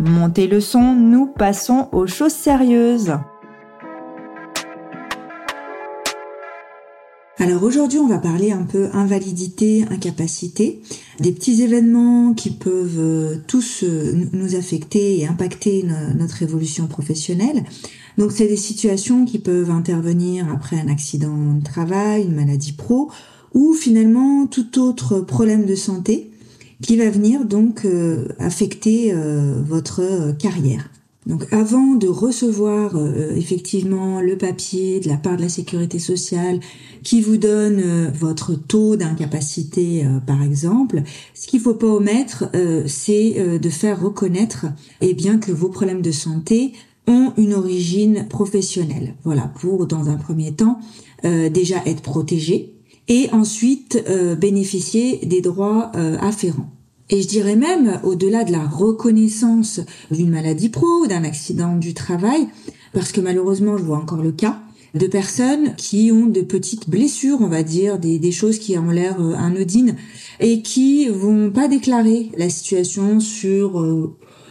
Montez le son, nous passons aux choses sérieuses. Alors aujourd'hui, on va parler un peu invalidité, incapacité, des petits événements qui peuvent euh, tous euh, nous affecter et impacter notre évolution professionnelle. Donc c'est des situations qui peuvent intervenir après un accident de travail, une maladie pro ou finalement tout autre problème de santé qui va venir donc euh, affecter euh, votre euh, carrière. Donc avant de recevoir effectivement le papier de la part de la sécurité sociale qui vous donne votre taux d'incapacité par exemple, ce qu'il faut pas omettre c'est de faire reconnaître eh bien que vos problèmes de santé ont une origine professionnelle. Voilà, pour dans un premier temps déjà être protégé et ensuite euh, bénéficier des droits euh, afférents. Et je dirais même, au-delà de la reconnaissance d'une maladie pro, d'un accident du travail, parce que malheureusement, je vois encore le cas de personnes qui ont de petites blessures, on va dire, des, des choses qui ont l'air euh, anodines, et qui vont pas déclarer la situation sur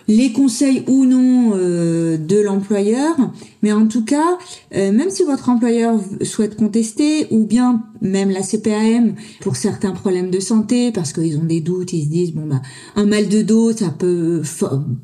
les conseils ou non euh, de l'employeur, mais en tout cas, euh, même si votre employeur souhaite contester, ou bien même la CPAM pour certains problèmes de santé, parce qu'ils ont des doutes, ils se disent bon bah un mal de dos, ça peut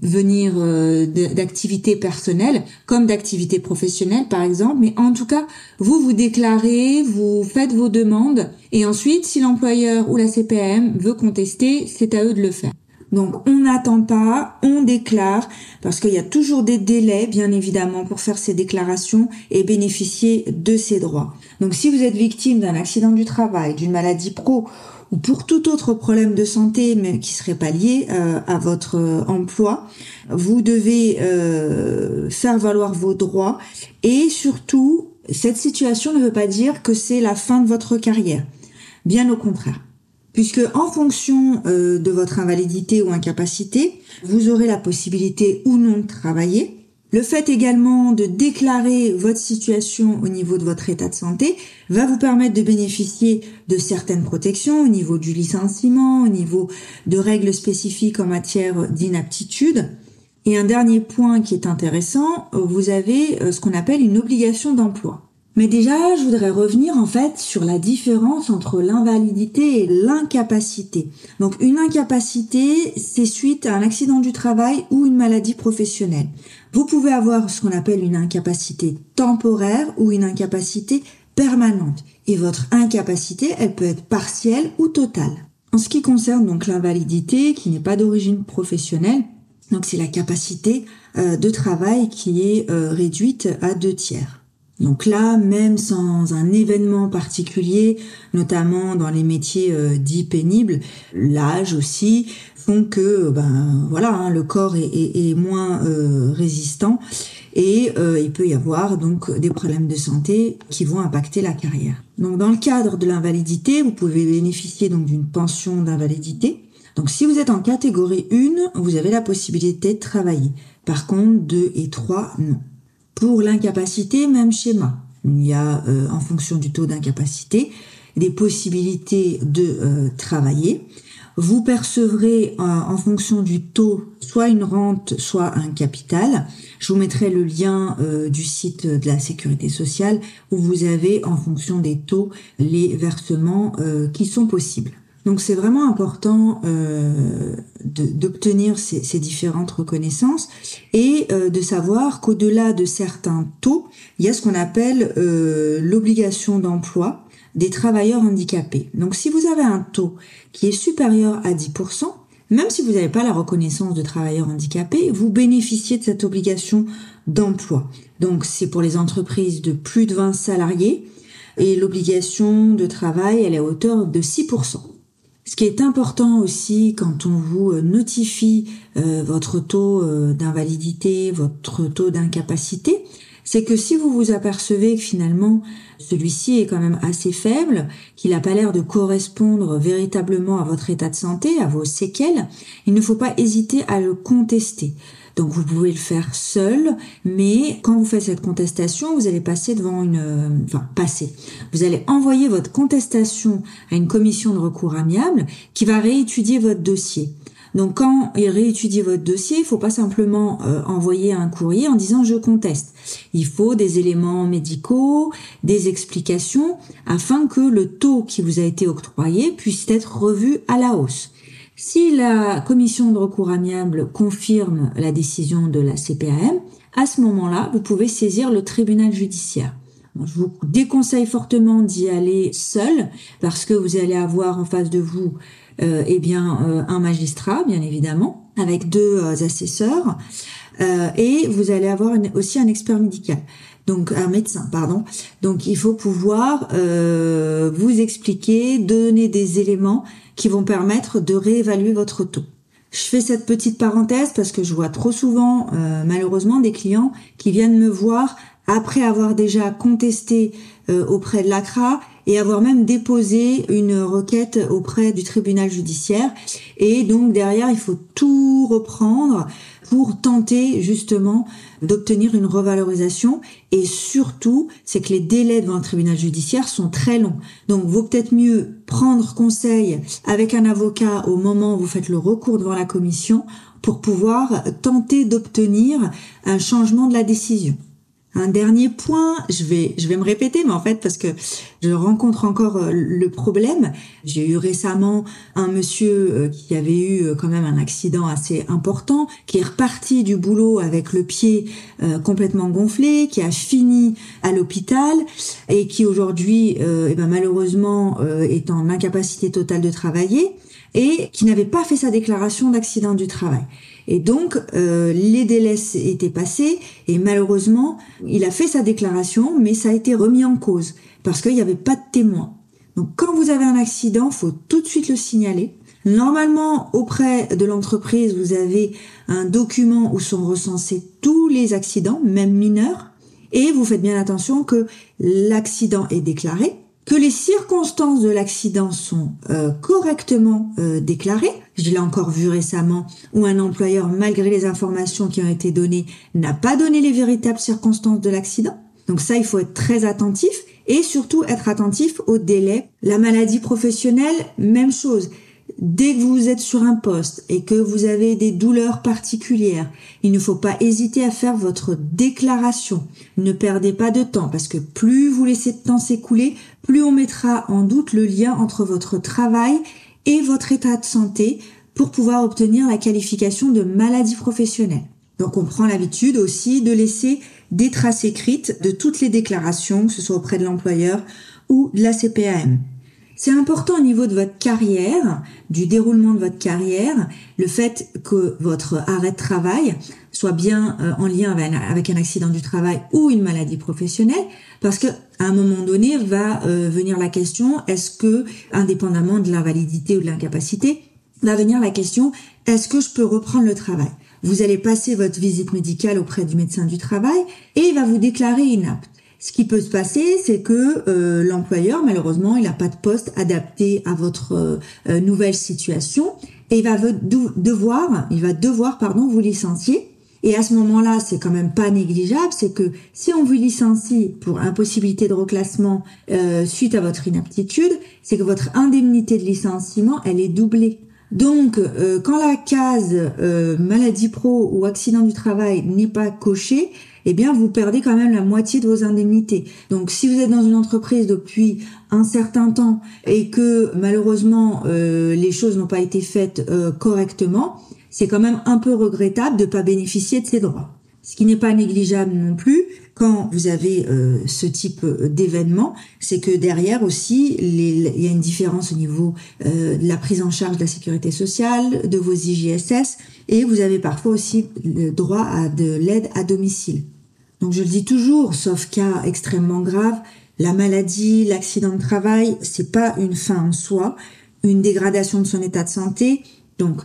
venir euh, d'activité personnelle comme d'activité professionnelle par exemple, mais en tout cas, vous vous déclarez, vous faites vos demandes, et ensuite, si l'employeur ou la CPAM veut contester, c'est à eux de le faire. Donc on n'attend pas, on déclare, parce qu'il y a toujours des délais, bien évidemment, pour faire ces déclarations et bénéficier de ces droits. Donc si vous êtes victime d'un accident du travail, d'une maladie pro ou pour tout autre problème de santé mais qui serait pas lié euh, à votre euh, emploi, vous devez euh, faire valoir vos droits et surtout cette situation ne veut pas dire que c'est la fin de votre carrière. Bien au contraire puisque en fonction euh, de votre invalidité ou incapacité, vous aurez la possibilité ou non de travailler. Le fait également de déclarer votre situation au niveau de votre état de santé va vous permettre de bénéficier de certaines protections au niveau du licenciement, au niveau de règles spécifiques en matière d'inaptitude. Et un dernier point qui est intéressant, vous avez euh, ce qu'on appelle une obligation d'emploi. Mais déjà, je voudrais revenir en fait sur la différence entre l'invalidité et l'incapacité. Donc une incapacité, c'est suite à un accident du travail ou une maladie professionnelle. Vous pouvez avoir ce qu'on appelle une incapacité temporaire ou une incapacité permanente. Et votre incapacité, elle peut être partielle ou totale. En ce qui concerne donc l'invalidité, qui n'est pas d'origine professionnelle, donc c'est la capacité euh, de travail qui est euh, réduite à deux tiers. Donc là, même sans un événement particulier, notamment dans les métiers euh, dits pénibles, l'âge aussi font que ben voilà, hein, le corps est, moins euh, résistant et euh, il peut y avoir donc des problèmes de santé qui vont impacter la carrière. Donc dans le cadre de l'invalidité, vous pouvez bénéficier donc d'une pension d'invalidité. Donc si vous êtes en catégorie 1, vous avez la possibilité de travailler. Par contre, 2 et 3, non. Pour l'incapacité, même schéma. Il y a, euh, en fonction du taux d'incapacité, des possibilités de euh, travailler. Vous percevrez euh, en fonction du taux soit une rente, soit un capital. Je vous mettrai le lien du site de la sécurité sociale où vous avez en fonction des taux les versements qui sont possibles. Donc c'est vraiment important euh, d'obtenir ces, différentes reconnaissances et euh, de savoir qu'au-delà de certains taux, il y a ce qu'on appelle euh, l'obligation d'emploi des travailleurs handicapés. Donc si vous avez un taux qui est supérieur à 10%, même si vous n'avez pas la reconnaissance de travailleurs handicapés, vous bénéficiez de cette obligation d'emploi. Donc c'est pour les entreprises de plus de 20 salariés et l'obligation de travail, elle est à hauteur de 6%. Ce qui est important aussi quand on vous euh, notifie euh, votre taux euh, d'invalidité, votre taux d'incapacité, c'est que si vous vous apercevez que finalement celui-ci est quand même assez faible, qu'il n'a pas l'air de correspondre véritablement à votre état de santé, à vos séquelles, il ne faut pas hésiter à le contester. Donc vous pouvez le faire seul, mais quand vous faites cette contestation, vous allez passer devant une... Euh, enfin, passer. Vous allez envoyer votre contestation à une commission de recours amiable qui va réétudier votre dossier. Donc quand il réétudie votre dossier, il faut pas simplement euh, envoyer un courrier en disant je conteste. Il faut des éléments médicaux, des explications afin que le taux qui vous a été octroyé puisse être revu à la hausse. Si la commission de recours amiable confirme la décision de la CPAM, à ce moment-là, vous pouvez saisir le tribunal judiciaire. je vous déconseille fortement d'y aller seul parce que vous allez avoir en face de vous euh, eh bien euh, un magistrat, bien évidemment, avec deux euh, assesseurs, euh, et vous allez avoir aussi un expert médical donc un médecin, pardon. Donc il faut pouvoir euh, vous expliquer, donner des éléments qui vont permettre de réévaluer votre taux. Je fais cette petite parenthèse parce que je vois trop souvent, euh, malheureusement, des clients qui viennent me voir après avoir déjà contesté euh, auprès de l'ACRA et avoir même déposé une requête auprès du tribunal judiciaire. Et donc derrière, il faut tout reprendre pour tenter justement d'obtenir une revalorisation et surtout c'est que les délais devant un tribunal judiciaire sont très longs. Donc vaut peut-être mieux prendre conseil avec un avocat au moment où vous faites le recours devant la commission pour pouvoir tenter d'obtenir un changement de la décision. Un dernier point, je vais, je vais me répéter, mais en fait, parce que je rencontre encore euh, le problème. J'ai eu récemment un monsieur euh, qui avait eu euh, quand même un accident assez important, qui est reparti du boulot avec le pied complètement gonflé, qui a fini à l'hôpital et qui aujourd'hui, eh ben, malheureusement, est en incapacité totale de travailler et qui n'avait pas fait sa déclaration d'accident du travail. Et donc, les délais étaient passés et malheureusement, il a fait sa déclaration, mais ça a été remis en cause parce qu'il n'y avait pas de témoin. Donc, quand vous avez un accident, faut tout de suite le signaler. Normalement, auprès de l'entreprise, vous avez un document où sont recensés tous les accidents, même mineurs, et vous faites bien attention que l'accident est déclaré, que les circonstances de l'accident sont euh, correctement euh, déclarées. Je l'ai encore vu récemment où un employeur, malgré les informations qui ont été données, n'a pas donné les véritables circonstances de l'accident. Donc ça, il faut être très attentif et surtout être attentif au délai. La maladie professionnelle, même chose. Dès que vous êtes sur un poste et que vous avez des douleurs particulières, il ne faut pas hésiter à faire votre déclaration. Ne perdez pas de temps parce que plus vous laissez de temps s'écouler, plus on mettra en doute le lien entre votre travail et votre état de santé pour pouvoir obtenir la qualification de maladie professionnelle. Donc on prend l'habitude aussi de laisser des traces écrites de toutes les déclarations, que ce soit auprès de l'employeur ou de la CPAM. C'est important au niveau de votre carrière, du déroulement de votre carrière, le fait que votre arrêt de travail soit bien euh, en lien avec un accident du travail ou une maladie professionnelle, parce que à un moment donné va euh, venir la question est-ce que, indépendamment de l'invalidité ou de l'incapacité, va venir la question est-ce que je peux reprendre le travail? Vous allez passer votre visite médicale auprès du médecin du travail et il va vous déclarer inapte. Ce qui peut se passer, c'est que euh, l'employeur, malheureusement, il n'a pas de poste adapté à votre euh, euh, nouvelle situation et il va devoir, il va devoir, pardon, vous licencier. Et à ce moment-là, c'est quand même pas négligeable, c'est que si on vous licencie pour impossibilité de reclassement suite à votre inaptitude, c'est que votre indemnité de licenciement, elle est doublée. Donc, quand la case maladie pro ou accident du travail n'est pas cochée, eh bien vous perdez quand même la moitié de vos indemnités. Donc si vous êtes dans une entreprise depuis un certain temps et que malheureusement euh, les choses n'ont pas été faites euh, correctement, c'est quand même un peu regrettable de ne pas bénéficier de ces droits. Ce qui n'est pas négligeable non plus quand vous avez euh, ce type d'événement, c'est que derrière aussi, il y a une différence au niveau de la prise en charge de la sécurité sociale, de vos IGSS, et vous avez parfois aussi le droit à de l'aide à domicile. Donc je le dis toujours, sauf cas extrêmement grave, la maladie, l'accident de travail, c'est pas une fin en soi, une dégradation de son état de santé, donc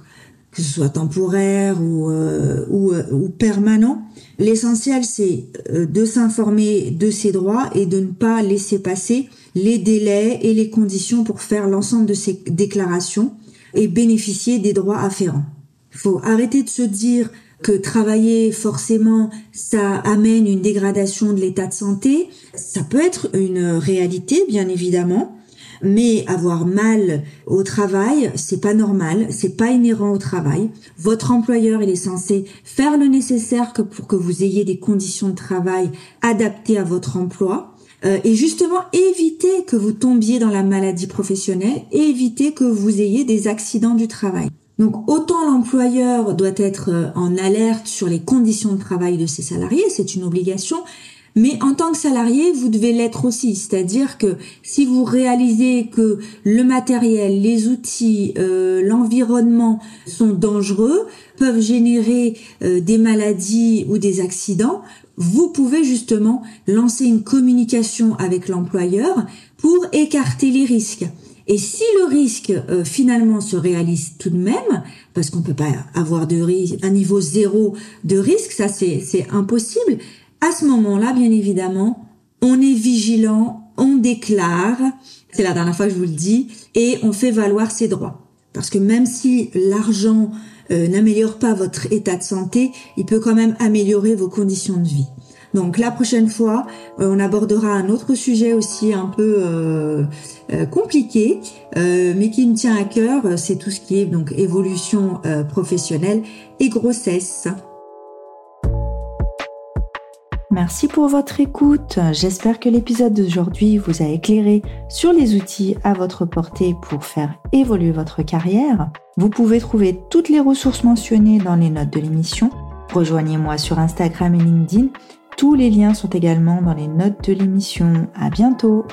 que ce soit temporaire ou, euh, ou, euh, ou, permanent. L'essentiel, c'est euh, de s'informer de ses droits et de ne pas laisser passer les délais et les conditions pour faire l'ensemble de ces déclarations et bénéficier des droits afférents. Il faut arrêter de se dire que travailler forcément ça amène une dégradation de l'état de santé, ça peut être une réalité bien évidemment, mais avoir mal au travail, c'est pas normal, c'est pas inhérent au travail. Votre employeur, il est censé faire le nécessaire que pour que vous ayez des conditions de travail adaptées à votre emploi. Euh, et justement éviter que vous tombiez dans la maladie professionnelle et éviter que vous ayez des accidents du travail. Donc autant l'employeur doit être euh, en alerte sur les conditions de travail de ses salariés, c'est une obligation, mais en tant que salarié, vous devez l'être aussi. C'est-à-dire que si vous réalisez que le matériel, les outils, euh, l'environnement sont dangereux, peuvent générer euh, des maladies ou des accidents, vous pouvez justement lancer une communication avec l'employeur pour écarter les risques. Et si le risque euh, finalement se réalise tout de même, parce qu'on peut pas avoir de risque, un niveau zéro de risque, ça c'est impossible. À ce moment-là, bien évidemment, on est vigilant, on déclare, c'est la dernière fois que je vous le dis, et on fait valoir ses droits. Parce que même si l'argent euh, n'améliore pas votre état de santé, il peut quand même améliorer vos conditions de vie. Donc la prochaine fois, euh, on abordera un autre sujet aussi un peu euh, euh, compliqué, mais qui me tient à cœur. C'est tout ce qui est donc évolution professionnelle et grossesse. Merci pour votre écoute. J'espère que l'épisode d'aujourd'hui vous a éclairé sur les outils à votre portée pour faire évoluer votre carrière. Vous pouvez trouver toutes les ressources mentionnées dans les notes de l'émission. Rejoignez-moi sur Instagram et LinkedIn tous les liens sont également dans les notes de l'émission. À bientôt!